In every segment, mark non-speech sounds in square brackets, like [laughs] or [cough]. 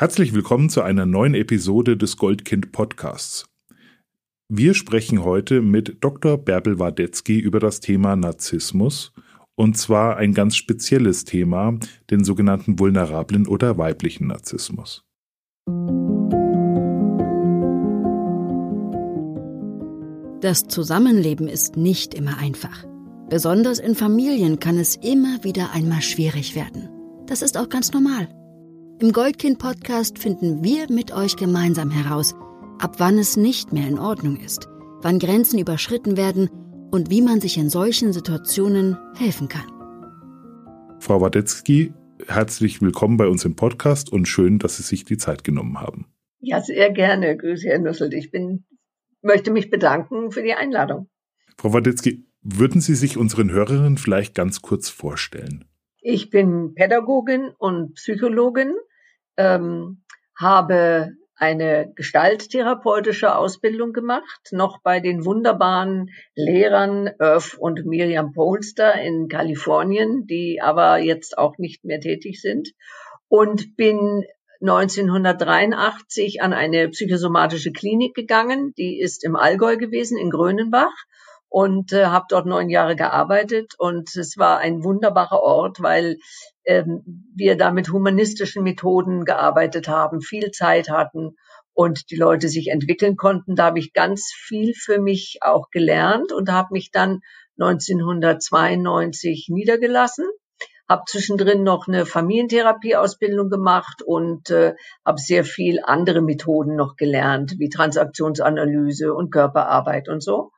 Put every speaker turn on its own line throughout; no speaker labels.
Herzlich willkommen zu einer neuen Episode des Goldkind Podcasts. Wir sprechen heute mit Dr. Bärbel Wadetzky über das Thema Narzissmus und zwar ein ganz spezielles Thema, den sogenannten vulnerablen oder weiblichen Narzissmus.
Das Zusammenleben ist nicht immer einfach. Besonders in Familien kann es immer wieder einmal schwierig werden. Das ist auch ganz normal. Im Goldkind-Podcast finden wir mit euch gemeinsam heraus, ab wann es nicht mehr in Ordnung ist, wann Grenzen überschritten werden und wie man sich in solchen Situationen helfen kann.
Frau Wadetzky, herzlich willkommen bei uns im Podcast und schön, dass Sie sich die Zeit genommen haben.
Ja, sehr gerne. Grüße, Herr Nüsselt. Ich bin, möchte mich bedanken für die Einladung.
Frau Wadetzky, würden Sie sich unseren Hörerinnen vielleicht ganz kurz vorstellen?
Ich bin Pädagogin und Psychologin, ähm, habe eine gestalttherapeutische Ausbildung gemacht, noch bei den wunderbaren Lehrern Irv und Miriam Polster in Kalifornien, die aber jetzt auch nicht mehr tätig sind. Und bin 1983 an eine psychosomatische Klinik gegangen, die ist im Allgäu gewesen, in Grönenbach und äh, habe dort neun Jahre gearbeitet und es war ein wunderbarer Ort, weil ähm, wir da mit humanistischen Methoden gearbeitet haben, viel Zeit hatten und die Leute sich entwickeln konnten. Da habe ich ganz viel für mich auch gelernt und habe mich dann 1992 niedergelassen habe zwischendrin noch eine Familientherapieausbildung gemacht und äh, habe sehr viel andere Methoden noch gelernt, wie Transaktionsanalyse und Körperarbeit und so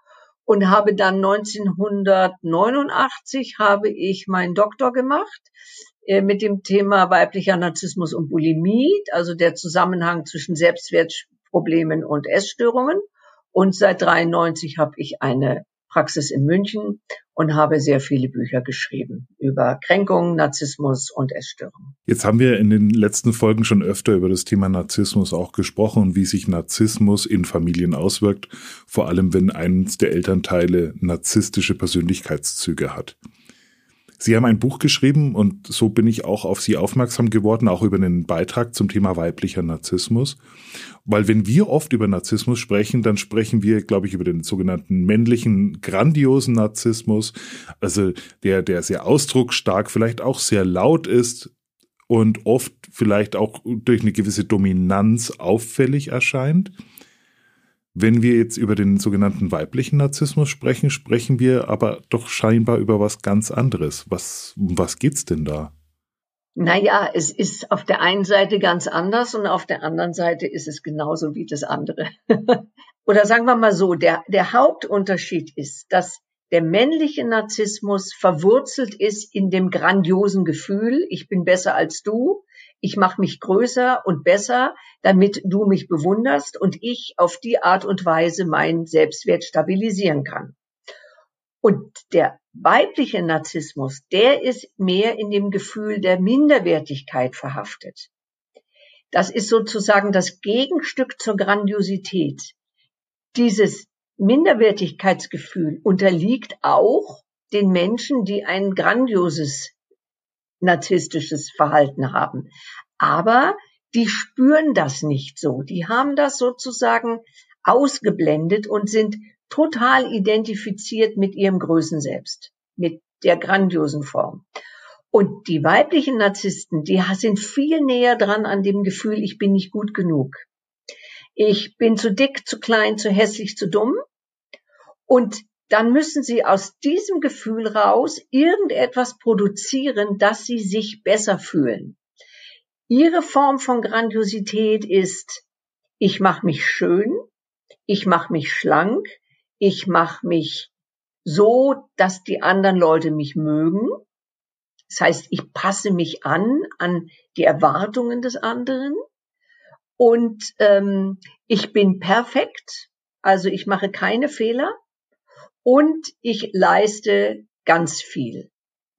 und habe dann 1989 habe ich meinen Doktor gemacht äh, mit dem Thema weiblicher Narzissmus und Bulimie, also der Zusammenhang zwischen Selbstwertproblemen und Essstörungen. Und seit 93 habe ich eine Praxis in München und habe sehr viele Bücher geschrieben über Kränkungen, Narzissmus und Essstörungen.
Jetzt haben wir in den letzten Folgen schon öfter über das Thema Narzissmus auch gesprochen und wie sich Narzissmus in Familien auswirkt, vor allem wenn eines der Elternteile narzisstische Persönlichkeitszüge hat. Sie haben ein Buch geschrieben und so bin ich auch auf Sie aufmerksam geworden, auch über einen Beitrag zum Thema weiblicher Narzissmus. Weil wenn wir oft über Narzissmus sprechen, dann sprechen wir, glaube ich, über den sogenannten männlichen, grandiosen Narzissmus, also der, der sehr ausdrucksstark, vielleicht auch sehr laut ist und oft vielleicht auch durch eine gewisse Dominanz auffällig erscheint. Wenn wir jetzt über den sogenannten weiblichen Narzissmus sprechen, sprechen wir aber doch scheinbar über was ganz anderes. Was, was geht's denn da?
Naja, es ist auf der einen Seite ganz anders und auf der anderen Seite ist es genauso wie das andere. [laughs] Oder sagen wir mal so, der, der Hauptunterschied ist, dass der männliche Narzissmus verwurzelt ist in dem grandiosen Gefühl, ich bin besser als du, ich mache mich größer und besser, damit du mich bewunderst und ich auf die Art und Weise meinen Selbstwert stabilisieren kann. Und der weibliche Narzissmus, der ist mehr in dem Gefühl der Minderwertigkeit verhaftet. Das ist sozusagen das Gegenstück zur Grandiosität. Dieses Minderwertigkeitsgefühl unterliegt auch den Menschen, die ein grandioses narzisstisches Verhalten haben. Aber die spüren das nicht so. Die haben das sozusagen ausgeblendet und sind total identifiziert mit ihrem Größen selbst, mit der grandiosen Form. Und die weiblichen Narzissten, die sind viel näher dran an dem Gefühl, ich bin nicht gut genug. Ich bin zu dick, zu klein, zu hässlich, zu dumm. Und dann müssen sie aus diesem Gefühl raus irgendetwas produzieren, dass sie sich besser fühlen. Ihre Form von Grandiosität ist, ich mache mich schön, ich mache mich schlank, ich mache mich so, dass die anderen Leute mich mögen. Das heißt, ich passe mich an an die Erwartungen des anderen und ähm, ich bin perfekt, also ich mache keine Fehler und ich leiste ganz viel,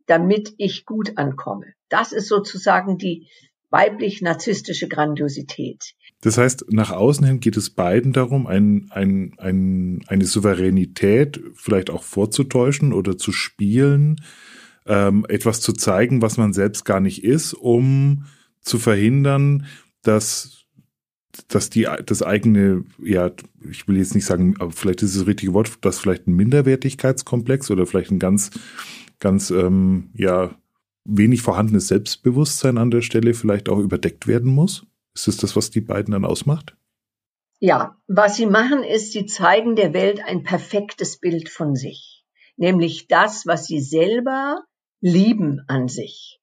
damit ich gut ankomme. Das ist sozusagen die weiblich-narzisstische Grandiosität.
Das heißt, nach außen hin geht es beiden darum, ein, ein, ein, eine Souveränität vielleicht auch vorzutäuschen oder zu spielen, ähm, etwas zu zeigen, was man selbst gar nicht ist, um zu verhindern, dass dass die das eigene, ja, ich will jetzt nicht sagen, aber vielleicht ist es das richtige Wort, dass vielleicht ein Minderwertigkeitskomplex oder vielleicht ein ganz, ganz, ähm, ja, wenig vorhandenes Selbstbewusstsein an der Stelle vielleicht auch überdeckt werden muss? Ist es das, was die beiden dann ausmacht?
Ja, was sie machen, ist, sie zeigen der Welt ein perfektes Bild von sich, nämlich das, was sie selber lieben an sich.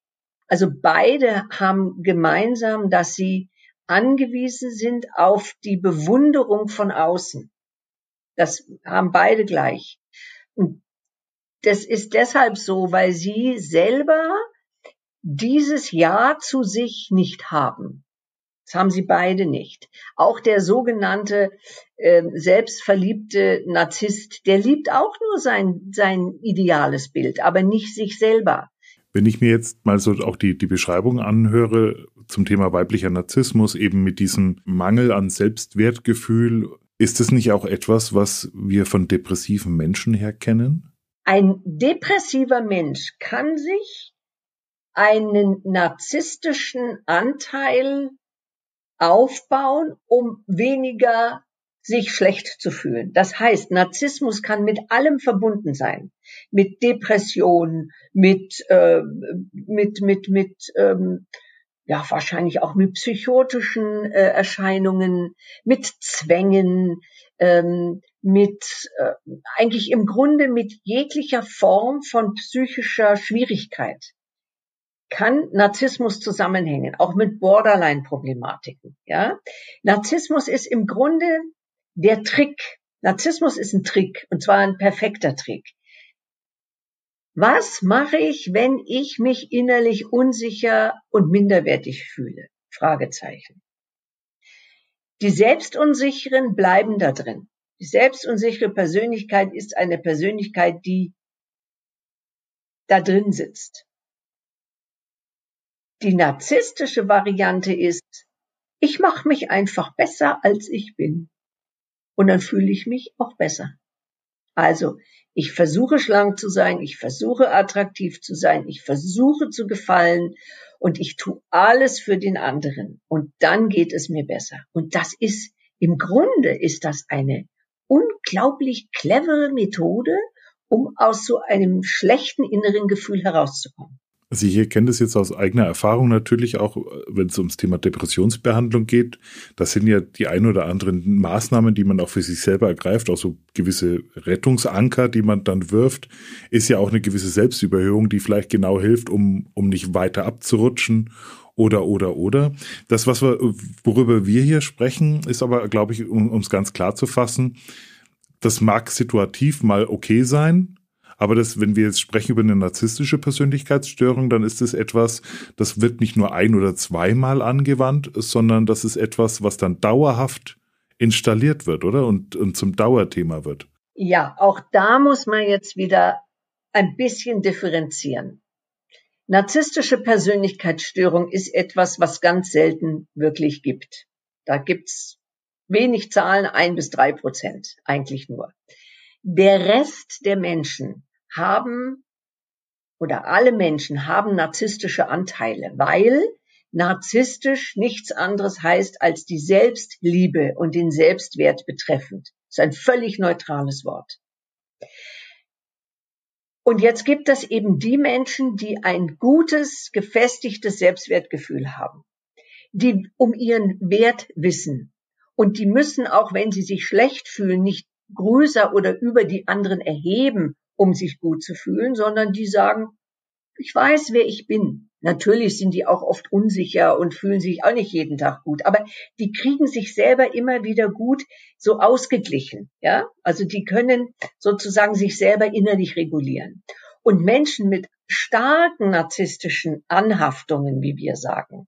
Also beide haben gemeinsam, dass sie angewiesen sind auf die Bewunderung von außen. Das haben beide gleich. Und das ist deshalb so, weil sie selber dieses Ja zu sich nicht haben. Das haben sie beide nicht. Auch der sogenannte äh, selbstverliebte Narzisst, der liebt auch nur sein, sein ideales Bild, aber nicht sich selber.
Wenn ich mir jetzt mal so auch die, die Beschreibung anhöre zum Thema weiblicher Narzissmus, eben mit diesem Mangel an Selbstwertgefühl, ist es nicht auch etwas, was wir von depressiven Menschen her kennen?
Ein depressiver Mensch kann sich einen narzisstischen Anteil aufbauen, um weniger sich schlecht zu fühlen. Das heißt, Narzissmus kann mit allem verbunden sein, mit Depressionen, mit äh, mit mit mit ähm, ja wahrscheinlich auch mit psychotischen äh, Erscheinungen, mit Zwängen, ähm, mit äh, eigentlich im Grunde mit jeglicher Form von psychischer Schwierigkeit kann Narzissmus zusammenhängen, auch mit Borderline-Problematiken. Ja, Narzissmus ist im Grunde der Trick. Narzissmus ist ein Trick und zwar ein perfekter Trick. Was mache ich, wenn ich mich innerlich unsicher und minderwertig fühle? Fragezeichen. Die Selbstunsicheren bleiben da drin. Die selbstunsichere Persönlichkeit ist eine Persönlichkeit, die da drin sitzt. Die narzisstische Variante ist, ich mache mich einfach besser, als ich bin. Und dann fühle ich mich auch besser. Also, ich versuche schlank zu sein, ich versuche attraktiv zu sein, ich versuche zu gefallen und ich tue alles für den anderen. Und dann geht es mir besser. Und das ist, im Grunde ist das eine unglaublich clevere Methode, um aus so einem schlechten inneren Gefühl herauszukommen.
Also ich kenne das jetzt aus eigener Erfahrung natürlich auch, wenn es ums Thema Depressionsbehandlung geht. Das sind ja die ein oder anderen Maßnahmen, die man auch für sich selber ergreift, auch so gewisse Rettungsanker, die man dann wirft, ist ja auch eine gewisse Selbstüberhöhung, die vielleicht genau hilft, um, um nicht weiter abzurutschen oder, oder, oder. Das, was wir, worüber wir hier sprechen, ist aber, glaube ich, um es ganz klar zu fassen, das mag situativ mal okay sein, aber das, wenn wir jetzt sprechen über eine narzisstische Persönlichkeitsstörung, dann ist es etwas, das wird nicht nur ein oder zweimal angewandt, sondern das ist etwas, was dann dauerhaft installiert wird, oder? Und, und zum Dauerthema wird.
Ja, auch da muss man jetzt wieder ein bisschen differenzieren. Narzisstische Persönlichkeitsstörung ist etwas, was ganz selten wirklich gibt. Da gibt's wenig Zahlen, ein bis drei Prozent eigentlich nur. Der Rest der Menschen haben oder alle Menschen haben narzisstische Anteile, weil narzisstisch nichts anderes heißt als die Selbstliebe und den Selbstwert betreffend. Das ist ein völlig neutrales Wort. Und jetzt gibt es eben die Menschen, die ein gutes, gefestigtes Selbstwertgefühl haben, die um ihren Wert wissen. Und die müssen auch, wenn sie sich schlecht fühlen, nicht größer oder über die anderen erheben um sich gut zu fühlen, sondern die sagen, ich weiß, wer ich bin. Natürlich sind die auch oft unsicher und fühlen sich auch nicht jeden Tag gut, aber die kriegen sich selber immer wieder gut so ausgeglichen, ja? Also die können sozusagen sich selber innerlich regulieren. Und Menschen mit starken narzisstischen Anhaftungen, wie wir sagen,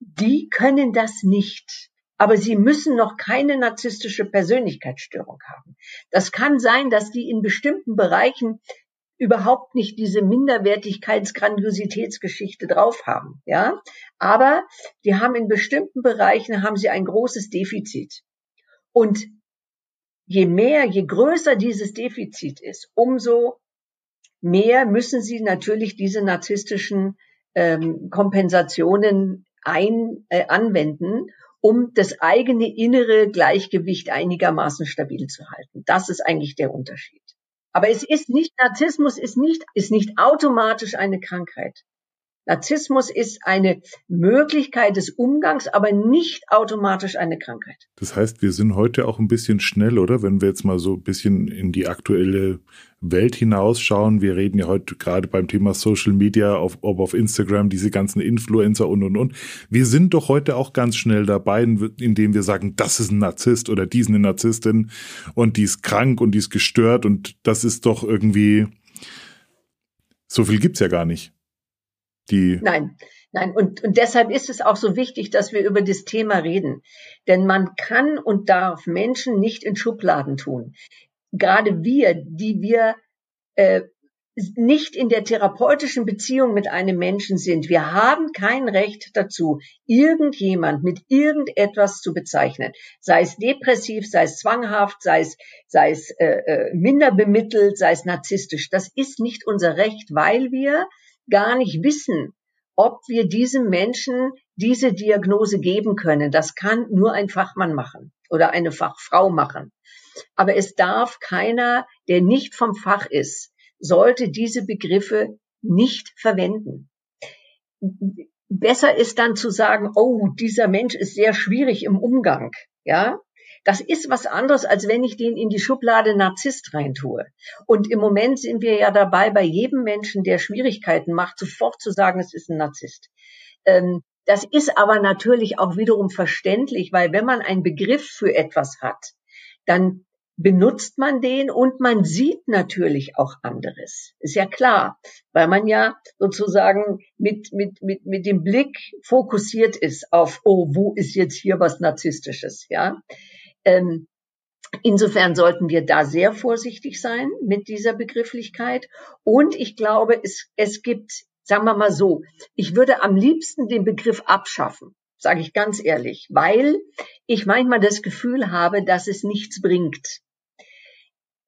die können das nicht aber sie müssen noch keine narzisstische Persönlichkeitsstörung haben. Das kann sein, dass die in bestimmten Bereichen überhaupt nicht diese Minderwertigkeits-Grandiositätsgeschichte drauf haben, ja. Aber die haben in bestimmten Bereichen haben sie ein großes Defizit. Und je mehr, je größer dieses Defizit ist, umso mehr müssen sie natürlich diese narzisstischen ähm, Kompensationen ein, äh, anwenden, um das eigene innere Gleichgewicht einigermaßen stabil zu halten. Das ist eigentlich der Unterschied. Aber es ist nicht, Narzissmus ist nicht, ist nicht automatisch eine Krankheit. Narzissmus ist eine Möglichkeit des Umgangs, aber nicht automatisch eine Krankheit.
Das heißt, wir sind heute auch ein bisschen schnell, oder? Wenn wir jetzt mal so ein bisschen in die aktuelle Welt hinausschauen. Wir reden ja heute gerade beim Thema Social Media, auf, ob auf Instagram, diese ganzen Influencer und, und, und. Wir sind doch heute auch ganz schnell dabei, indem wir sagen, das ist ein Narzisst oder die ist eine Narzisstin und die ist krank und die ist gestört und das ist doch irgendwie, so viel gibt's ja gar nicht
die. Nein, nein. Und, und deshalb ist es auch so wichtig, dass wir über das Thema reden. Denn man kann und darf Menschen nicht in Schubladen tun. Gerade wir, die wir äh, nicht in der therapeutischen Beziehung mit einem Menschen sind. Wir haben kein Recht dazu, irgendjemand mit irgendetwas zu bezeichnen. Sei es depressiv, sei es zwanghaft, sei es, sei es äh, äh minder bemittelt, sei es narzisstisch. Das ist nicht unser Recht, weil wir gar nicht wissen, ob wir diesem Menschen diese Diagnose geben können. Das kann nur ein Fachmann machen oder eine Fachfrau machen. Aber es darf keiner, der nicht vom Fach ist, sollte diese Begriffe nicht verwenden. Besser ist dann zu sagen, oh, dieser Mensch ist sehr schwierig im Umgang, ja, das ist was anderes, als wenn ich den in die Schublade Narzisst reintue. Und im Moment sind wir ja dabei, bei jedem Menschen, der Schwierigkeiten macht, sofort zu sagen, es ist ein Narzisst. Ähm, das ist aber natürlich auch wiederum verständlich, weil wenn man einen Begriff für etwas hat, dann benutzt man den und man sieht natürlich auch anderes. Ist ja klar, weil man ja sozusagen mit, mit, mit, mit dem Blick fokussiert ist auf, oh, wo ist jetzt hier was Narzisstisches, ja? Ähm, Insofern sollten wir da sehr vorsichtig sein mit dieser Begrifflichkeit. Und ich glaube, es, es gibt, sagen wir mal so, ich würde am liebsten den Begriff abschaffen, sage ich ganz ehrlich, weil ich manchmal das Gefühl habe, dass es nichts bringt.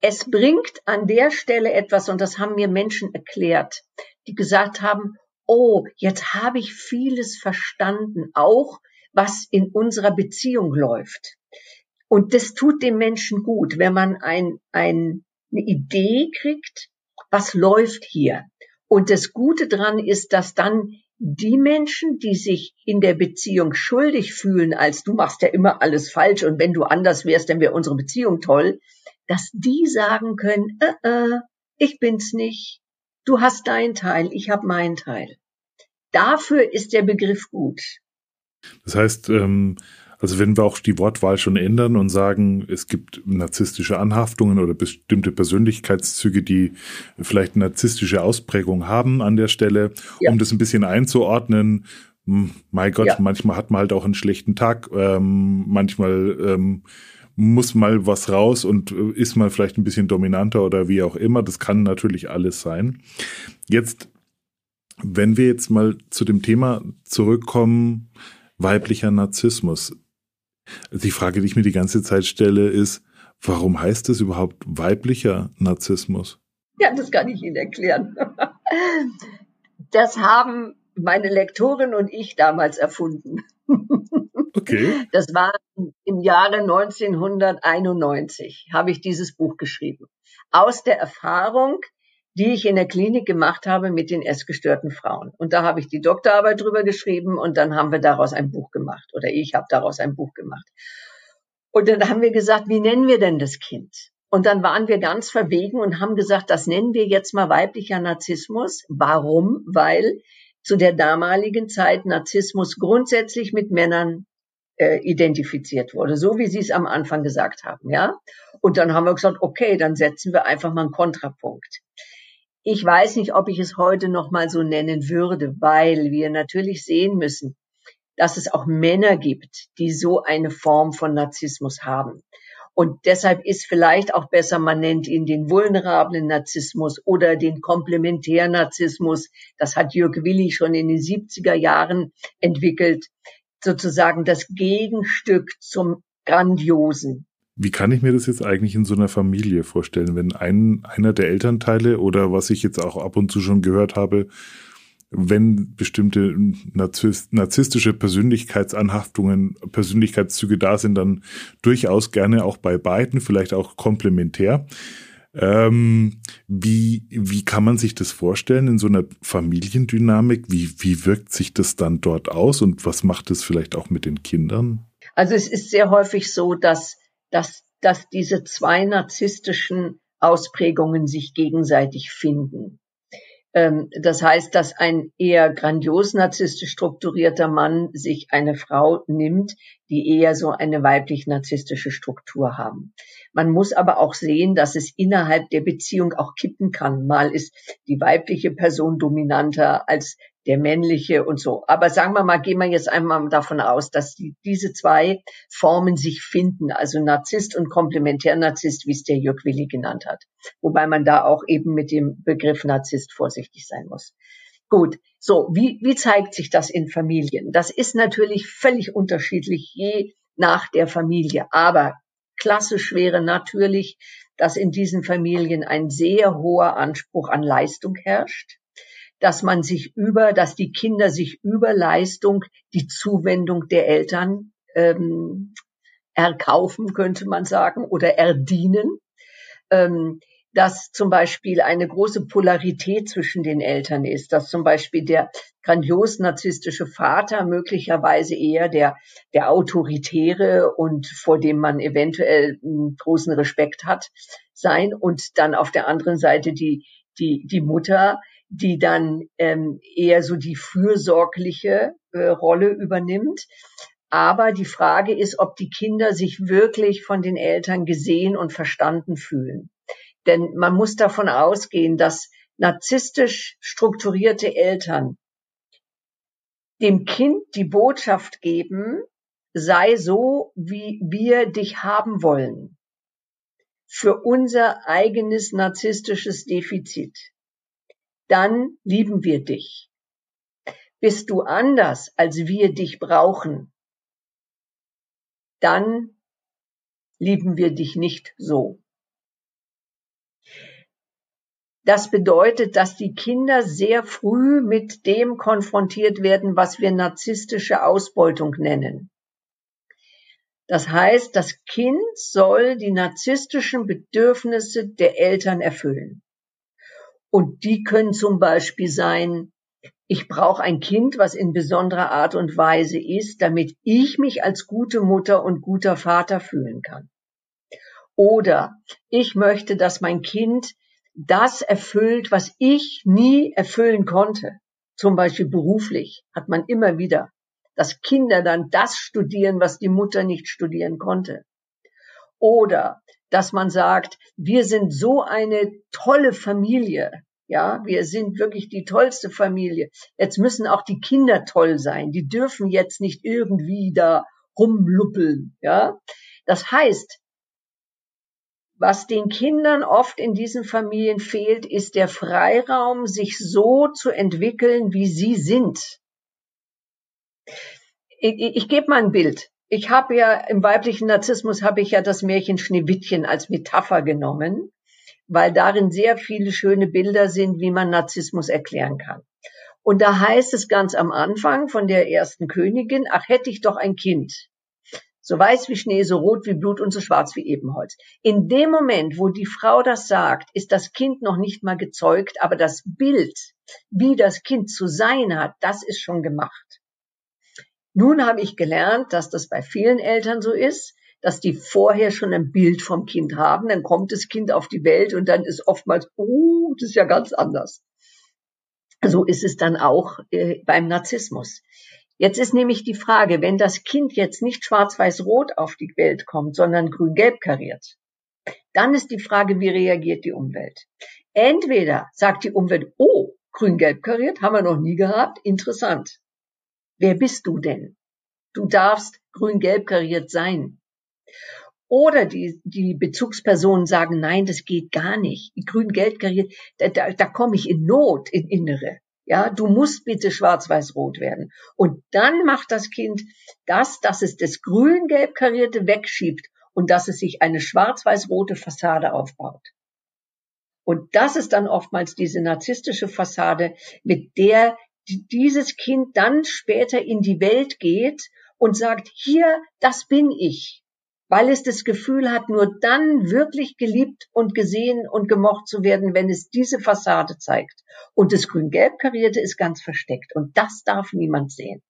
Es bringt an der Stelle etwas, und das haben mir Menschen erklärt, die gesagt haben, oh, jetzt habe ich vieles verstanden, auch was in unserer Beziehung läuft. Und das tut dem Menschen gut, wenn man ein, ein, eine Idee kriegt, was läuft hier. Und das Gute dran ist, dass dann die Menschen, die sich in der Beziehung schuldig fühlen, als du machst ja immer alles falsch und wenn du anders wärst, dann wäre unsere Beziehung toll, dass die sagen können, äh, äh, ich bin's nicht, du hast deinen Teil, ich habe meinen Teil. Dafür ist der Begriff gut.
Das heißt, ähm, also wenn wir auch die Wortwahl schon ändern und sagen, es gibt narzisstische Anhaftungen oder bestimmte Persönlichkeitszüge, die vielleicht narzisstische Ausprägung haben an der Stelle, ja. um das ein bisschen einzuordnen, hm, mein Gott, ja. manchmal hat man halt auch einen schlechten Tag, ähm, manchmal ähm, muss mal was raus und äh, ist mal vielleicht ein bisschen dominanter oder wie auch immer. Das kann natürlich alles sein. Jetzt, wenn wir jetzt mal zu dem Thema zurückkommen, weiblicher Narzissmus. Die Frage, die ich mir die ganze Zeit stelle, ist, warum heißt es überhaupt weiblicher Narzissmus?
Ja, das kann ich Ihnen erklären. Das haben meine Lektorin und ich damals erfunden. Okay. Das war im Jahre 1991, habe ich dieses Buch geschrieben. Aus der Erfahrung, die ich in der Klinik gemacht habe mit den essgestörten Frauen. Und da habe ich die Doktorarbeit drüber geschrieben und dann haben wir daraus ein Buch gemacht oder ich habe daraus ein Buch gemacht. Und dann haben wir gesagt, wie nennen wir denn das Kind? Und dann waren wir ganz verwegen und haben gesagt, das nennen wir jetzt mal weiblicher Narzissmus. Warum? Weil zu der damaligen Zeit Narzissmus grundsätzlich mit Männern äh, identifiziert wurde, so wie Sie es am Anfang gesagt haben, ja. Und dann haben wir gesagt, okay, dann setzen wir einfach mal einen Kontrapunkt. Ich weiß nicht, ob ich es heute noch mal so nennen würde, weil wir natürlich sehen müssen, dass es auch Männer gibt, die so eine Form von Narzissmus haben. Und deshalb ist vielleicht auch besser, man nennt ihn den vulnerablen Narzissmus oder den Komplementärnarzissmus. Das hat Jörg Willi schon in den 70er Jahren entwickelt. Sozusagen das Gegenstück zum Grandiosen.
Wie kann ich mir das jetzt eigentlich in so einer Familie vorstellen, wenn ein, einer der Elternteile oder was ich jetzt auch ab und zu schon gehört habe, wenn bestimmte narzisstische Persönlichkeitsanhaftungen, Persönlichkeitszüge da sind, dann durchaus gerne auch bei beiden, vielleicht auch komplementär. Ähm, wie, wie kann man sich das vorstellen in so einer Familiendynamik? Wie, wie wirkt sich das dann dort aus und was macht es vielleicht auch mit den Kindern?
Also es ist sehr häufig so, dass, dass, dass diese zwei narzisstischen Ausprägungen sich gegenseitig finden. Ähm, das heißt, dass ein eher grandios narzisstisch strukturierter Mann sich eine Frau nimmt, die eher so eine weiblich narzisstische Struktur haben. Man muss aber auch sehen, dass es innerhalb der Beziehung auch kippen kann. Mal ist die weibliche Person dominanter als der männliche und so. Aber sagen wir mal, gehen wir jetzt einmal davon aus, dass die, diese zwei Formen sich finden, also Narzisst und Komplementärnarzisst, wie es der Jörg Willi genannt hat. Wobei man da auch eben mit dem Begriff Narzisst vorsichtig sein muss. Gut, so, wie, wie zeigt sich das in Familien? Das ist natürlich völlig unterschiedlich je nach der Familie. Aber klassisch wäre natürlich, dass in diesen Familien ein sehr hoher Anspruch an Leistung herrscht dass man sich über, dass die Kinder sich über Leistung die Zuwendung der Eltern ähm, erkaufen, könnte man sagen, oder erdienen. Ähm, dass zum Beispiel eine große Polarität zwischen den Eltern ist, dass zum Beispiel der grandios narzisstische Vater möglicherweise eher der, der autoritäre und vor dem man eventuell großen Respekt hat sein und dann auf der anderen Seite die, die, die Mutter, die dann ähm, eher so die fürsorgliche äh, Rolle übernimmt. Aber die Frage ist, ob die Kinder sich wirklich von den Eltern gesehen und verstanden fühlen. Denn man muss davon ausgehen, dass narzisstisch strukturierte Eltern dem Kind die Botschaft geben, sei so, wie wir dich haben wollen, für unser eigenes narzisstisches Defizit dann lieben wir dich. Bist du anders, als wir dich brauchen, dann lieben wir dich nicht so. Das bedeutet, dass die Kinder sehr früh mit dem konfrontiert werden, was wir narzisstische Ausbeutung nennen. Das heißt, das Kind soll die narzisstischen Bedürfnisse der Eltern erfüllen. Und die können zum Beispiel sein, ich brauche ein Kind, was in besonderer Art und Weise ist, damit ich mich als gute Mutter und guter Vater fühlen kann. Oder ich möchte, dass mein Kind das erfüllt, was ich nie erfüllen konnte. Zum Beispiel beruflich hat man immer wieder, dass Kinder dann das studieren, was die Mutter nicht studieren konnte. Oder dass man sagt, wir sind so eine tolle Familie. Ja, wir sind wirklich die tollste Familie. Jetzt müssen auch die Kinder toll sein. Die dürfen jetzt nicht irgendwie da rumluppeln. Ja, das heißt, was den Kindern oft in diesen Familien fehlt, ist der Freiraum, sich so zu entwickeln, wie sie sind. Ich, ich, ich gebe mal ein Bild. Ich habe ja im weiblichen Narzissmus habe ich ja das Märchen Schneewittchen als Metapher genommen, weil darin sehr viele schöne Bilder sind, wie man Narzissmus erklären kann. Und da heißt es ganz am Anfang von der ersten Königin, ach hätte ich doch ein Kind. So weiß wie Schnee, so rot wie Blut und so schwarz wie Ebenholz. In dem Moment, wo die Frau das sagt, ist das Kind noch nicht mal gezeugt, aber das Bild, wie das Kind zu sein hat, das ist schon gemacht. Nun habe ich gelernt, dass das bei vielen Eltern so ist, dass die vorher schon ein Bild vom Kind haben, dann kommt das Kind auf die Welt und dann ist oftmals, oh, das ist ja ganz anders. So ist es dann auch äh, beim Narzissmus. Jetzt ist nämlich die Frage, wenn das Kind jetzt nicht schwarz-weiß-rot auf die Welt kommt, sondern grün-gelb kariert, dann ist die Frage, wie reagiert die Umwelt? Entweder sagt die Umwelt, oh, grün-gelb kariert, haben wir noch nie gehabt, interessant. Wer bist du denn? Du darfst grün-gelb kariert sein. Oder die, die Bezugspersonen sagen, nein, das geht gar nicht. Grün-Gelb kariert, da, da, da komme ich in Not, in Innere. Ja, du musst bitte schwarz-weiß-rot werden. Und dann macht das Kind das, dass es das grün-gelb karierte wegschiebt und dass es sich eine schwarz-weiß-rote Fassade aufbaut. Und das ist dann oftmals diese narzisstische Fassade, mit der dieses Kind dann später in die Welt geht und sagt, hier, das bin ich, weil es das Gefühl hat, nur dann wirklich geliebt und gesehen und gemocht zu werden, wenn es diese Fassade zeigt. Und das grün-gelb karierte ist ganz versteckt und das darf niemand sehen.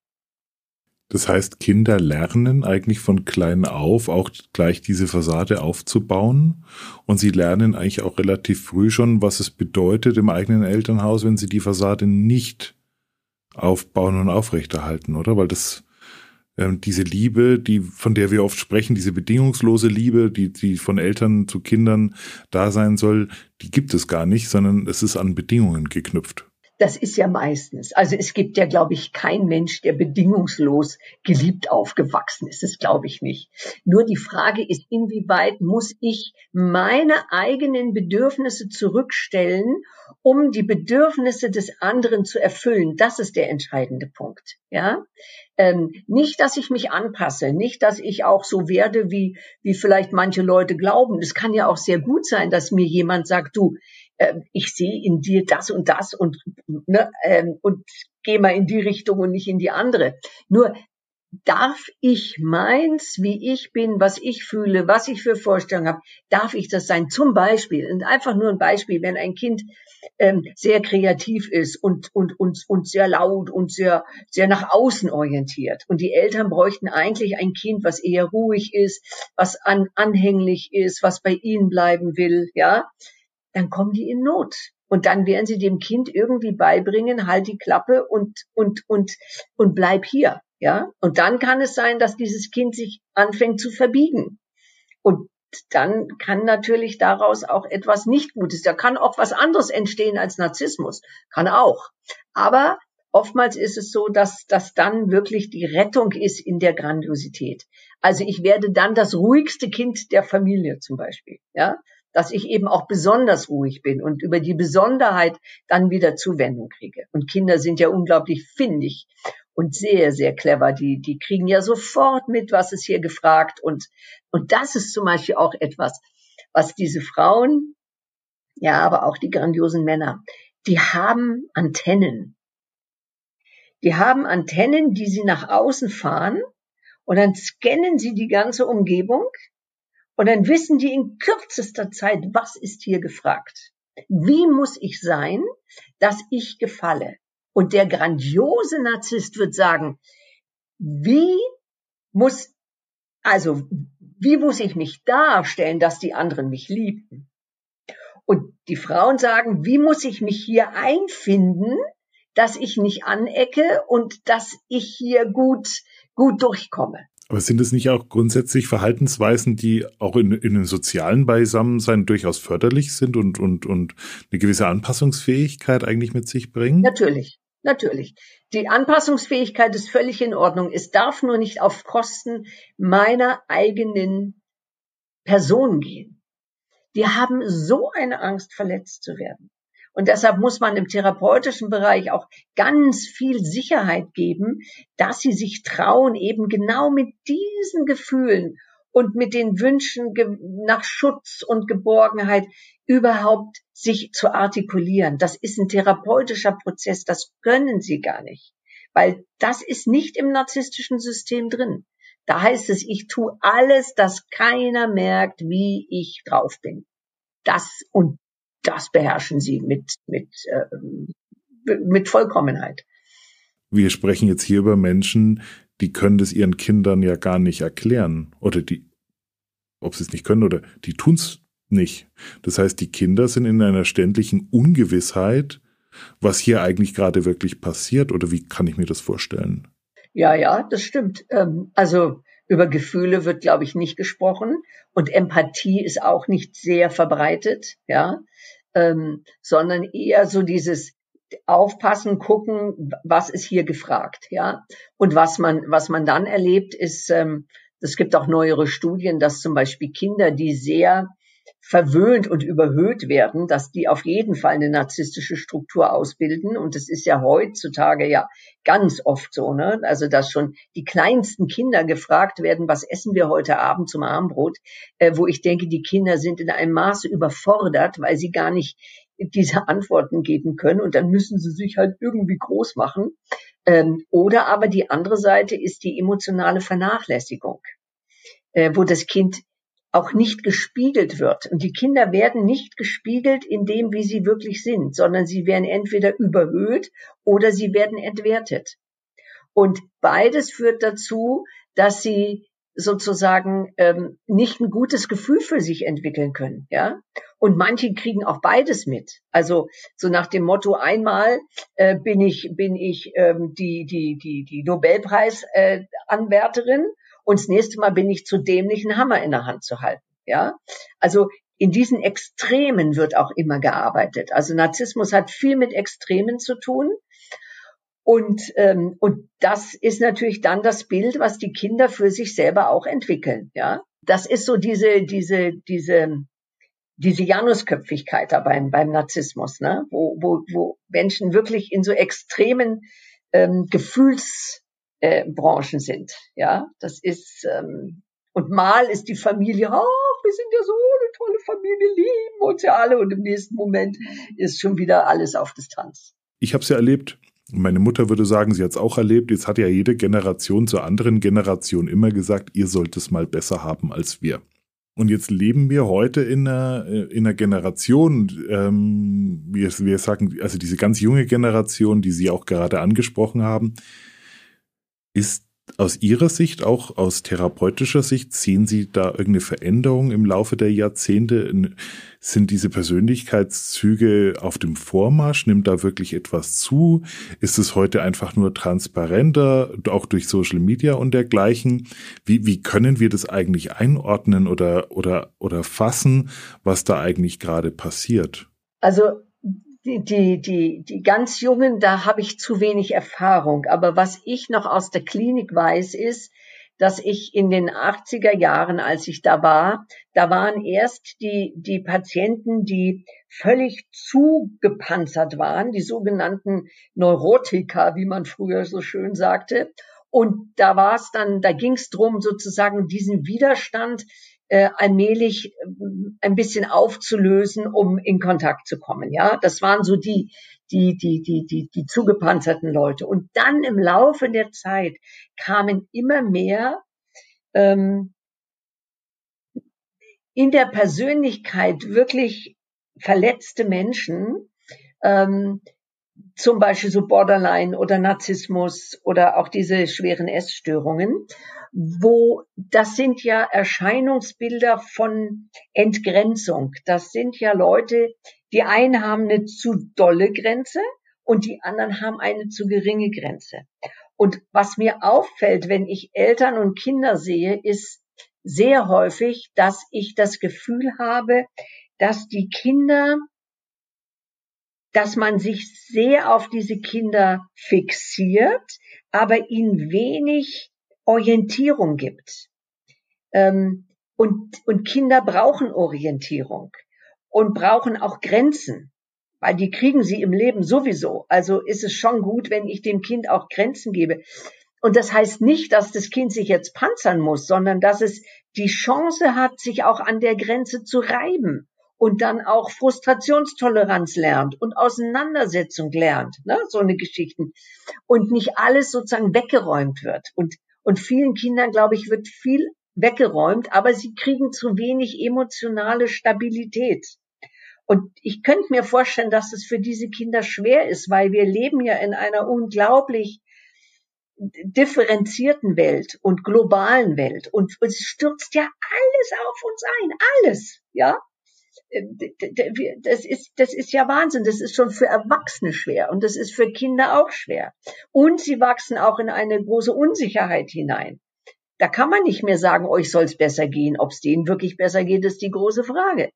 Das heißt, Kinder lernen eigentlich von klein auf auch gleich diese Fassade aufzubauen und sie lernen eigentlich auch relativ früh schon, was es bedeutet im eigenen Elternhaus, wenn sie die Fassade nicht aufbauen und aufrechterhalten, oder? Weil das ähm, diese Liebe, die von der wir oft sprechen, diese bedingungslose Liebe, die die von Eltern zu Kindern da sein soll, die gibt es gar nicht, sondern es ist an Bedingungen geknüpft.
Das ist ja meistens. Also es gibt ja, glaube ich, kein Mensch, der bedingungslos geliebt aufgewachsen ist. Das glaube ich nicht. Nur die Frage ist, inwieweit muss ich meine eigenen Bedürfnisse zurückstellen, um die Bedürfnisse des anderen zu erfüllen? Das ist der entscheidende Punkt. Ja, ähm, nicht, dass ich mich anpasse, nicht, dass ich auch so werde, wie wie vielleicht manche Leute glauben. Es kann ja auch sehr gut sein, dass mir jemand sagt, du, äh, ich sehe in dir das und das und, ne, ähm, und geh mal in die Richtung und nicht in die andere. Nur darf ich meins, wie ich bin, was ich fühle, was ich für Vorstellungen habe, darf ich das sein? Zum Beispiel, und einfach nur ein Beispiel, wenn ein Kind ähm, sehr kreativ ist und, und, und, und sehr laut und sehr, sehr nach außen orientiert. Und die Eltern bräuchten eigentlich ein Kind, was eher ruhig ist, was an, anhänglich ist, was bei ihnen bleiben will, ja dann kommen die in Not. Und dann werden sie dem Kind irgendwie beibringen, halt die Klappe und, und, und, und bleib hier. Ja. Und dann kann es sein, dass dieses Kind sich anfängt zu verbiegen. Und dann kann natürlich daraus auch etwas nicht Gutes. Da kann auch was anderes entstehen als Narzissmus. Kann auch. Aber oftmals ist es so, dass das dann wirklich die Rettung ist in der Grandiosität. Also ich werde dann das ruhigste Kind der Familie zum Beispiel. Ja, dass ich eben auch besonders ruhig bin und über die Besonderheit dann wieder Zuwendung kriege. Und Kinder sind ja unglaublich findig und sehr, sehr clever. Die, die kriegen ja sofort mit, was ist hier gefragt. Und, und das ist zum Beispiel auch etwas, was diese Frauen, ja, aber auch die grandiosen Männer, die haben Antennen. Die haben Antennen, die sie nach außen fahren und dann scannen sie die ganze Umgebung und dann wissen die in kürzester Zeit, was ist hier gefragt. Wie muss ich sein, dass ich gefalle? Und der grandiose Narzisst wird sagen, wie muss, also, wie muss ich mich darstellen, dass die anderen mich lieben? Und die Frauen sagen, wie muss ich mich hier einfinden, dass ich nicht anecke und dass ich hier gut, gut durchkomme?
Aber sind es nicht auch grundsätzlich Verhaltensweisen, die auch in, in einem sozialen Beisammensein durchaus förderlich sind und, und, und eine gewisse Anpassungsfähigkeit eigentlich mit sich bringen?
Natürlich, natürlich. Die Anpassungsfähigkeit ist völlig in Ordnung. Es darf nur nicht auf Kosten meiner eigenen Person gehen. Wir haben so eine Angst, verletzt zu werden. Und deshalb muss man im therapeutischen Bereich auch ganz viel Sicherheit geben, dass sie sich trauen, eben genau mit diesen Gefühlen und mit den Wünschen nach Schutz und Geborgenheit überhaupt sich zu artikulieren. Das ist ein therapeutischer Prozess, das können sie gar nicht, weil das ist nicht im narzisstischen System drin. Da heißt es, ich tue alles, dass keiner merkt, wie ich drauf bin. Das und das beherrschen sie mit, mit, äh, mit Vollkommenheit.
Wir sprechen jetzt hier über Menschen, die können das ihren Kindern ja gar nicht erklären. Oder die, ob sie es nicht können oder die tun es nicht. Das heißt, die Kinder sind in einer ständigen Ungewissheit, was hier eigentlich gerade wirklich passiert. Oder wie kann ich mir das vorstellen?
Ja, ja, das stimmt. Ähm, also über Gefühle wird, glaube ich, nicht gesprochen und Empathie ist auch nicht sehr verbreitet, ja, ähm, sondern eher so dieses Aufpassen, gucken, was ist hier gefragt, ja. Und was man, was man dann erlebt, ist, ähm, es gibt auch neuere Studien, dass zum Beispiel Kinder, die sehr verwöhnt und überhöht werden, dass die auf jeden Fall eine narzisstische Struktur ausbilden. Und das ist ja heutzutage ja ganz oft so, ne? Also, dass schon die kleinsten Kinder gefragt werden, was essen wir heute Abend zum Abendbrot, äh, wo ich denke, die Kinder sind in einem Maße überfordert, weil sie gar nicht diese Antworten geben können und dann müssen sie sich halt irgendwie groß machen. Ähm, oder aber die andere Seite ist die emotionale Vernachlässigung, äh, wo das Kind auch nicht gespiegelt wird. Und die Kinder werden nicht gespiegelt in dem, wie sie wirklich sind, sondern sie werden entweder überhöht oder sie werden entwertet. Und beides führt dazu, dass sie sozusagen ähm, nicht ein gutes Gefühl für sich entwickeln können, ja. Und manche kriegen auch beides mit. Also so nach dem Motto: Einmal äh, bin ich bin ich ähm, die die die die Nobelpreisanwärterin äh, und das nächste Mal bin ich zu dämlich, einen Hammer in der Hand zu halten, ja. Also in diesen Extremen wird auch immer gearbeitet. Also Narzissmus hat viel mit Extremen zu tun. Und, ähm, und das ist natürlich dann das Bild, was die Kinder für sich selber auch entwickeln. Ja, das ist so diese, diese, diese, diese Janusköpfigkeit da beim, beim Narzissmus, ne? wo, wo, wo Menschen wirklich in so extremen ähm, Gefühlsbranchen äh, sind. Ja, das ist, ähm, und mal ist die Familie, oh, wir sind ja so eine tolle Familie, lieben uns ja alle. Und im nächsten Moment ist schon wieder alles auf Distanz.
Ich habe es ja erlebt, meine Mutter würde sagen, sie hat es auch erlebt. Jetzt hat ja jede Generation zur anderen Generation immer gesagt, ihr sollt es mal besser haben als wir. Und jetzt leben wir heute in einer, äh, in einer Generation, ähm, wir, wir sagen, also diese ganz junge Generation, die Sie auch gerade angesprochen haben, ist aus Ihrer Sicht, auch aus therapeutischer Sicht, sehen Sie da irgendeine Veränderung im Laufe der Jahrzehnte? Sind diese Persönlichkeitszüge auf dem Vormarsch? Nimmt da wirklich etwas zu? Ist es heute einfach nur transparenter, auch durch Social Media und dergleichen? Wie, wie können wir das eigentlich einordnen oder, oder, oder fassen, was da eigentlich gerade passiert?
Also die, die, die, ganz Jungen, da habe ich zu wenig Erfahrung. Aber was ich noch aus der Klinik weiß, ist, dass ich in den 80er Jahren, als ich da war, da waren erst die, die Patienten, die völlig zugepanzert waren, die sogenannten Neurotiker, wie man früher so schön sagte. Und da war es dann, da ging es drum, sozusagen diesen Widerstand äh, allmählich äh, ein bisschen aufzulösen, um in Kontakt zu kommen. Ja, das waren so die, die, die, die, die, die zugepanzerten Leute. Und dann im Laufe der Zeit kamen immer mehr ähm, in der Persönlichkeit wirklich verletzte Menschen, ähm, zum Beispiel so Borderline oder Narzissmus oder auch diese schweren Essstörungen, wo das sind ja Erscheinungsbilder von Entgrenzung. Das sind ja Leute, die einen haben eine zu dolle Grenze und die anderen haben eine zu geringe Grenze. Und was mir auffällt, wenn ich Eltern und Kinder sehe, ist sehr häufig, dass ich das Gefühl habe, dass die Kinder dass man sich sehr auf diese Kinder fixiert, aber ihnen wenig Orientierung gibt. Ähm, und, und Kinder brauchen Orientierung und brauchen auch Grenzen, weil die kriegen sie im Leben sowieso. Also ist es schon gut, wenn ich dem Kind auch Grenzen gebe. Und das heißt nicht, dass das Kind sich jetzt panzern muss, sondern dass es die Chance hat, sich auch an der Grenze zu reiben und dann auch Frustrationstoleranz lernt und Auseinandersetzung lernt, ne, so eine Geschichten und nicht alles sozusagen weggeräumt wird und und vielen Kindern, glaube ich, wird viel weggeräumt, aber sie kriegen zu wenig emotionale Stabilität. Und ich könnte mir vorstellen, dass es für diese Kinder schwer ist, weil wir leben ja in einer unglaublich differenzierten Welt und globalen Welt und es stürzt ja alles auf uns ein, alles, ja. Das ist, das ist ja Wahnsinn. Das ist schon für Erwachsene schwer und das ist für Kinder auch schwer. Und sie wachsen auch in eine große Unsicherheit hinein. Da kann man nicht mehr sagen, euch soll es besser gehen. Ob es denen wirklich besser geht, ist die große Frage.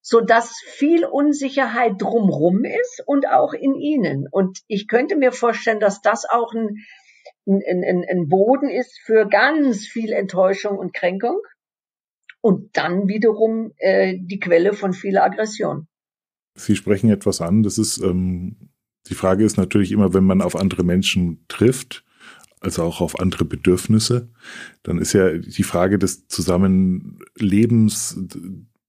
So dass viel Unsicherheit drumrum ist und auch in ihnen. Und ich könnte mir vorstellen, dass das auch ein, ein, ein, ein Boden ist für ganz viel Enttäuschung und Kränkung und dann wiederum äh, die Quelle von viel Aggression.
Sie sprechen etwas an. Das ist ähm, die Frage ist natürlich immer, wenn man auf andere Menschen trifft, also auch auf andere Bedürfnisse, dann ist ja die Frage des Zusammenlebens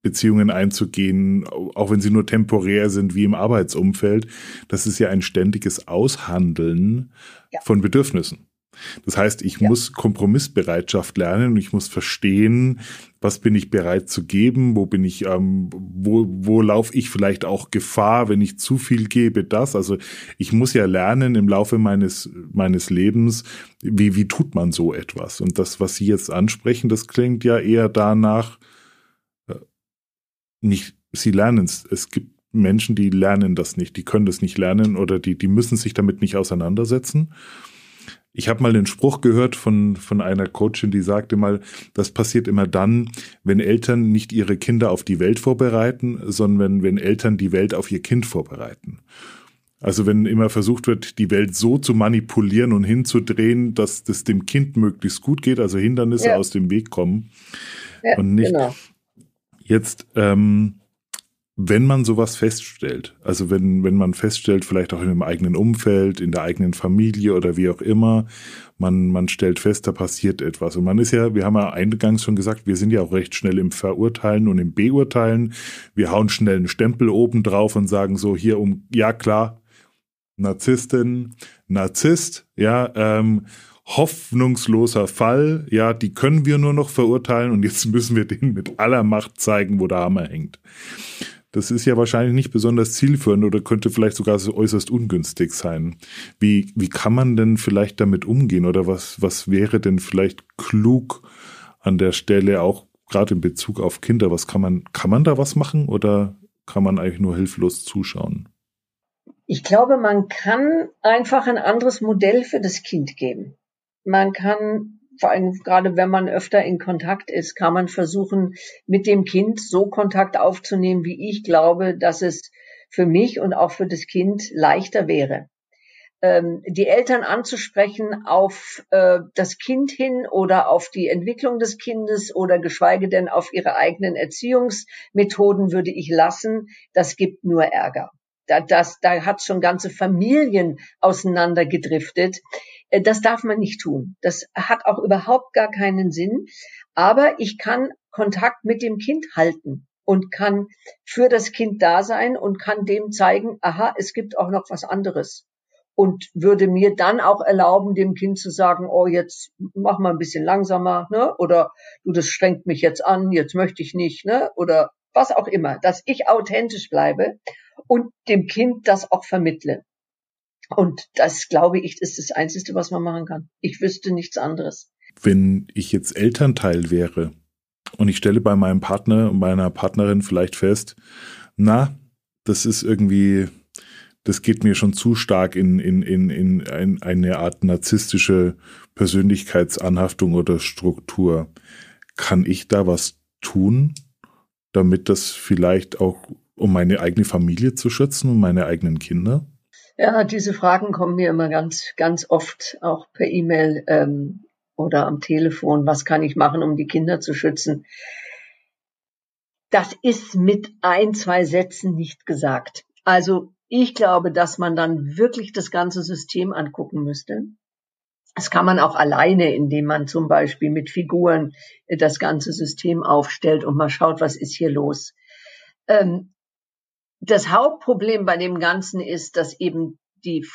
Beziehungen einzugehen, auch wenn sie nur temporär sind, wie im Arbeitsumfeld. Das ist ja ein ständiges Aushandeln ja. von Bedürfnissen. Das heißt, ich ja. muss Kompromissbereitschaft lernen und ich muss verstehen, was bin ich bereit zu geben, wo bin ich, ähm, wo, wo laufe ich vielleicht auch Gefahr, wenn ich zu viel gebe, das. Also ich muss ja lernen im Laufe meines, meines Lebens, wie, wie tut man so etwas. Und das, was Sie jetzt ansprechen, das klingt ja eher danach, nicht, sie lernen es. Es gibt Menschen, die lernen das nicht, die können das nicht lernen oder die, die müssen sich damit nicht auseinandersetzen. Ich habe mal den Spruch gehört von, von einer Coachin, die sagte mal, das passiert immer dann, wenn Eltern nicht ihre Kinder auf die Welt vorbereiten, sondern wenn, wenn Eltern die Welt auf ihr Kind vorbereiten. Also wenn immer versucht wird, die Welt so zu manipulieren und hinzudrehen, dass das dem Kind möglichst gut geht, also Hindernisse ja. aus dem Weg kommen. Ja, und nicht, genau. Jetzt, ähm, wenn man sowas feststellt, also wenn, wenn man feststellt, vielleicht auch in dem eigenen Umfeld, in der eigenen Familie oder wie auch immer, man, man stellt fest, da passiert etwas. Und man ist ja, wir haben ja eingangs schon gesagt, wir sind ja auch recht schnell im Verurteilen und im Beurteilen. Wir hauen schnell einen Stempel oben drauf und sagen so hier um, ja klar, Narzisstin, Narzisst, ja, ähm, hoffnungsloser Fall. Ja, die können wir nur noch verurteilen und jetzt [laughs] müssen wir denen mit aller Macht zeigen, wo der Hammer hängt. Das ist ja wahrscheinlich nicht besonders zielführend oder könnte vielleicht sogar so äußerst ungünstig sein. Wie, wie kann man denn vielleicht damit umgehen oder was, was wäre denn vielleicht klug an der Stelle auch gerade in Bezug auf Kinder? Was kann man, kann man da was machen oder kann man eigentlich nur hilflos zuschauen?
Ich glaube, man kann einfach ein anderes Modell für das Kind geben. Man kann, vor allem gerade wenn man öfter in Kontakt ist, kann man versuchen, mit dem Kind so Kontakt aufzunehmen, wie ich glaube, dass es für mich und auch für das Kind leichter wäre. Ähm, die Eltern anzusprechen auf äh, das Kind hin oder auf die Entwicklung des Kindes oder geschweige denn auf ihre eigenen Erziehungsmethoden würde ich lassen. Das gibt nur Ärger. Da, das, da hat schon ganze Familien auseinandergedriftet. Äh, das darf man nicht tun. Das hat auch überhaupt gar keinen Sinn. Aber ich kann Kontakt mit dem Kind halten und kann für das Kind da sein und kann dem zeigen, aha, es gibt auch noch was anderes. Und würde mir dann auch erlauben, dem Kind zu sagen, oh, jetzt mach mal ein bisschen langsamer, ne? Oder du, das strengt mich jetzt an, jetzt möchte ich nicht, ne? Oder was auch immer, dass ich authentisch bleibe und dem Kind das auch vermittle. Und das, glaube ich, ist das Einzige, was man machen kann. Ich wüsste nichts anderes.
Wenn ich jetzt Elternteil wäre und ich stelle bei meinem Partner und meiner Partnerin vielleicht fest, na, das ist irgendwie, das geht mir schon zu stark in, in, in, in eine Art narzisstische Persönlichkeitsanhaftung oder Struktur. Kann ich da was tun, damit das vielleicht auch, um meine eigene Familie zu schützen und meine eigenen Kinder?
Ja, diese Fragen kommen mir immer ganz, ganz oft auch per E-Mail ähm, oder am Telefon. Was kann ich machen, um die Kinder zu schützen? Das ist mit ein, zwei Sätzen nicht gesagt. Also ich glaube, dass man dann wirklich das ganze System angucken müsste. Das kann man auch alleine, indem man zum Beispiel mit Figuren das ganze System aufstellt und mal schaut, was ist hier los. Ähm, das Hauptproblem bei dem Ganzen ist, dass eben die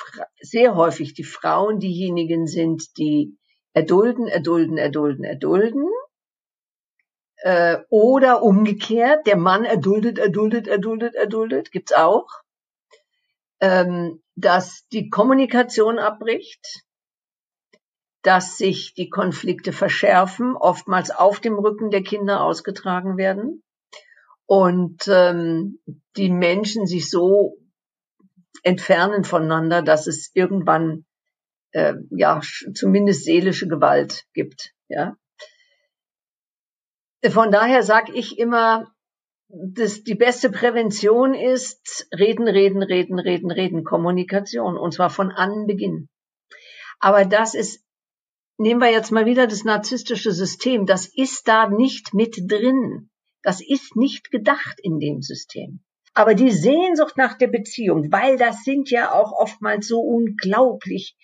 sehr häufig die Frauen diejenigen sind, die erdulden, erdulden, erdulden, erdulden. Äh, oder umgekehrt, der Mann erduldet, erduldet, erduldet, erduldet, gibt's auch. Ähm, dass die Kommunikation abbricht, dass sich die Konflikte verschärfen, oftmals auf dem Rücken der Kinder ausgetragen werden und ähm, die Menschen sich so entfernen voneinander, dass es irgendwann äh, ja zumindest seelische Gewalt gibt. Ja. Von daher sage ich immer, dass die beste Prävention ist reden, reden, reden, reden, reden, Kommunikation und zwar von Anbeginn. Aber das ist, nehmen wir jetzt mal wieder das narzisstische System, das ist da nicht mit drin. Das ist nicht gedacht in dem System. Aber die Sehnsucht nach der Beziehung, weil das sind ja auch oftmals so unglaublich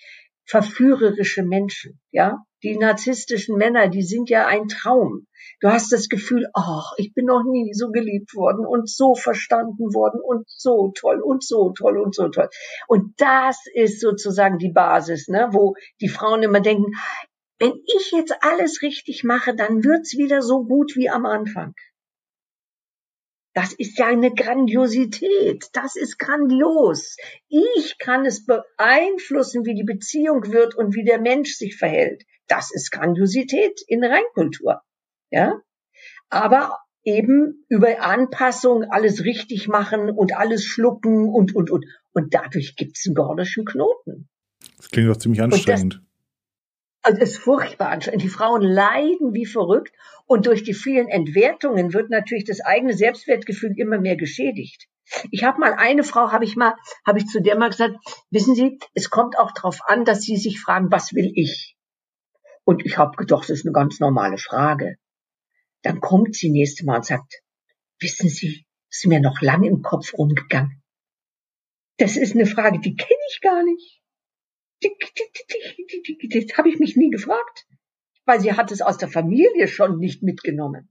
verführerische Menschen, ja. die narzisstischen Männer, die sind ja ein Traum. Du hast das Gefühl, ach, ich bin noch nie so geliebt worden und so verstanden worden und so toll und so toll und so toll. Und das ist sozusagen die Basis, ne, wo die Frauen immer denken, wenn ich jetzt alles richtig mache, dann wird's wieder so gut wie am Anfang. Das ist ja eine Grandiosität. Das ist grandios. Ich kann es beeinflussen, wie die Beziehung wird und wie der Mensch sich verhält. Das ist Grandiosität in Reinkultur. Ja? Aber eben über Anpassung alles richtig machen und alles schlucken und, und, und. Und dadurch gibt's einen gordischen Knoten.
Das klingt doch ziemlich anstrengend.
Also ist furchtbar anstrengend. Die Frauen leiden wie verrückt und durch die vielen Entwertungen wird natürlich das eigene Selbstwertgefühl immer mehr geschädigt. Ich habe mal eine Frau, habe ich mal, habe ich zu der mal gesagt, wissen Sie, es kommt auch darauf an, dass Sie sich fragen, was will ich? Und ich habe gedacht, das ist eine ganz normale Frage. Dann kommt sie nächste Mal und sagt, wissen Sie, ist mir noch lange im Kopf rumgegangen. Das ist eine Frage, die kenne ich gar nicht. Das habe ich mich nie gefragt, weil sie hat es aus der Familie schon nicht mitgenommen.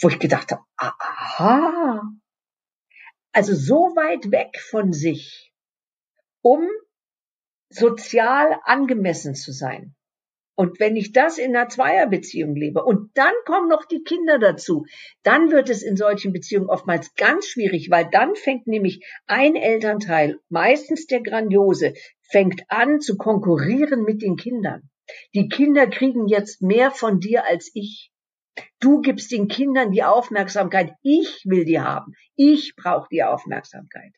Wo ich gedacht habe, aha, also so weit weg von sich, um sozial angemessen zu sein. Und wenn ich das in einer Zweierbeziehung lebe und dann kommen noch die Kinder dazu, dann wird es in solchen Beziehungen oftmals ganz schwierig, weil dann fängt nämlich ein Elternteil, meistens der Grandiose, fängt an zu konkurrieren mit den Kindern. Die Kinder kriegen jetzt mehr von dir als ich. Du gibst den Kindern die Aufmerksamkeit. Ich will die haben. Ich brauche die Aufmerksamkeit.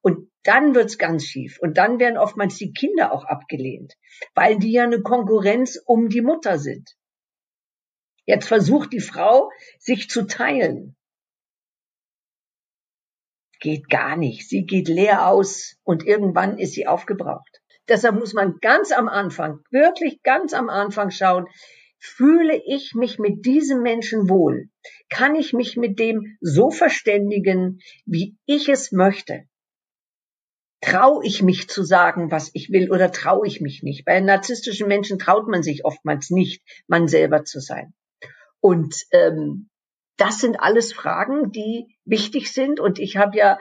Und dann wird's ganz schief. Und dann werden oftmals die Kinder auch abgelehnt, weil die ja eine Konkurrenz um die Mutter sind. Jetzt versucht die Frau, sich zu teilen. Geht gar nicht. Sie geht leer aus und irgendwann ist sie aufgebraucht. Deshalb muss man ganz am Anfang, wirklich ganz am Anfang schauen, fühle ich mich mit diesem Menschen wohl? Kann ich mich mit dem so verständigen, wie ich es möchte? Traue ich mich zu sagen, was ich will, oder traue ich mich nicht? Bei narzisstischen Menschen traut man sich oftmals nicht, man selber zu sein. Und ähm, das sind alles Fragen, die wichtig sind. Und ich habe ja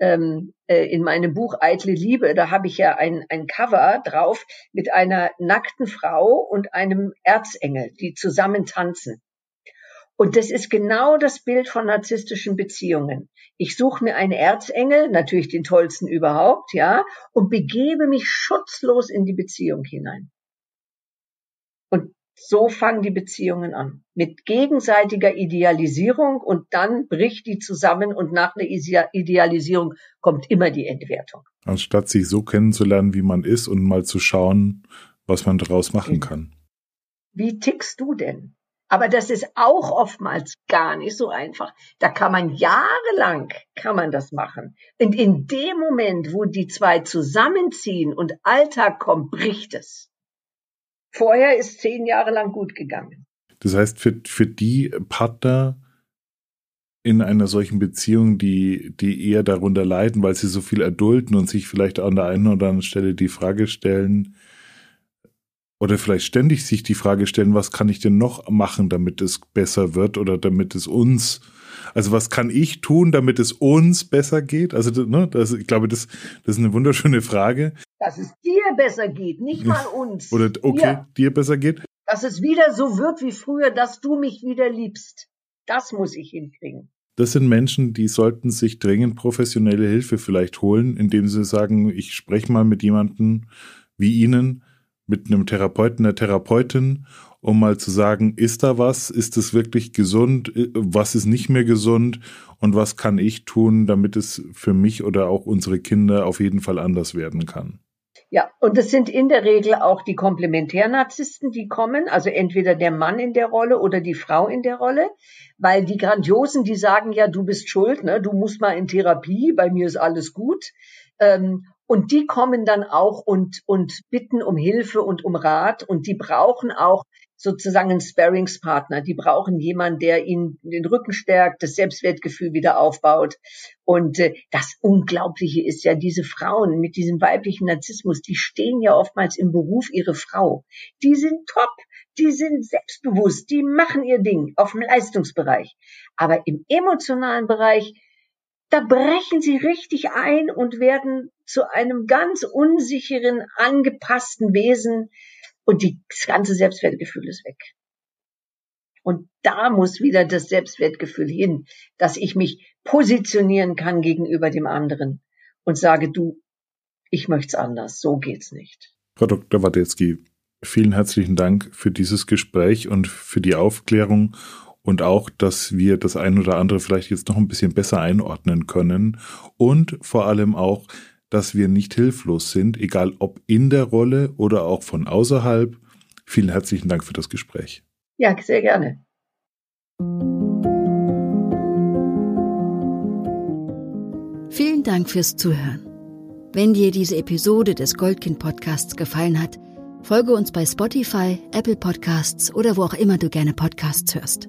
ähm, äh, in meinem Buch Eitle Liebe, da habe ich ja ein, ein Cover drauf mit einer nackten Frau und einem Erzengel, die zusammen tanzen. Und das ist genau das Bild von narzisstischen Beziehungen. Ich suche mir einen Erzengel, natürlich den tollsten überhaupt, ja, und begebe mich schutzlos in die Beziehung hinein. So fangen die Beziehungen an. Mit gegenseitiger Idealisierung und dann bricht die zusammen und nach einer Idealisierung kommt immer die Entwertung.
Anstatt sich so kennenzulernen, wie man ist und mal zu schauen, was man daraus machen kann.
Wie tickst du denn? Aber das ist auch oftmals gar nicht so einfach. Da kann man jahrelang, kann man das machen. Und in dem Moment, wo die zwei zusammenziehen und Alltag kommt, bricht es. Vorher ist zehn Jahre lang gut gegangen.
Das heißt, für, für die Partner in einer solchen Beziehung, die, die eher darunter leiden, weil sie so viel erdulden und sich vielleicht an der einen oder anderen Stelle die Frage stellen, oder vielleicht ständig sich die Frage stellen, was kann ich denn noch machen, damit es besser wird oder damit es uns, also was kann ich tun, damit es uns besser geht? Also, ne, das, ich glaube, das, das ist eine wunderschöne Frage.
Dass es dir besser geht, nicht mal uns.
Oder okay, dir, dir besser geht.
Dass es wieder so wird wie früher, dass du mich wieder liebst. Das muss ich hinkriegen.
Das sind Menschen, die sollten sich dringend professionelle Hilfe vielleicht holen, indem sie sagen, ich spreche mal mit jemandem wie Ihnen, mit einem Therapeuten, einer Therapeutin, um mal zu sagen, ist da was? Ist es wirklich gesund? Was ist nicht mehr gesund? Und was kann ich tun, damit es für mich oder auch unsere Kinder auf jeden Fall anders werden kann?
Ja, und es sind in der Regel auch die Komplementärnarzissten, die kommen, also entweder der Mann in der Rolle oder die Frau in der Rolle, weil die Grandiosen, die sagen ja, du bist schuld, ne, du musst mal in Therapie, bei mir ist alles gut. Ähm, und die kommen dann auch und, und bitten um Hilfe und um Rat und die brauchen auch sozusagen einen Sparringspartner. Die brauchen jemanden, der ihnen den Rücken stärkt, das Selbstwertgefühl wieder aufbaut. Und äh, das Unglaubliche ist ja, diese Frauen mit diesem weiblichen Narzissmus, die stehen ja oftmals im Beruf ihre Frau. Die sind top, die sind selbstbewusst, die machen ihr Ding auf dem Leistungsbereich. Aber im emotionalen Bereich, da brechen sie richtig ein und werden zu einem ganz unsicheren, angepassten Wesen, und das ganze Selbstwertgefühl ist weg. Und da muss wieder das Selbstwertgefühl hin, dass ich mich positionieren kann gegenüber dem anderen und sage, du, ich möchte es anders, so geht's nicht.
Frau Dr. Wadetzky, vielen herzlichen Dank für dieses Gespräch und für die Aufklärung und auch, dass wir das ein oder andere vielleicht jetzt noch ein bisschen besser einordnen können und vor allem auch, dass wir nicht hilflos sind, egal ob in der Rolle oder auch von außerhalb. Vielen herzlichen Dank für das Gespräch.
Ja, sehr gerne.
Vielen Dank fürs Zuhören. Wenn dir diese Episode des Goldkind Podcasts gefallen hat, folge uns bei Spotify, Apple Podcasts oder wo auch immer du gerne Podcasts hörst.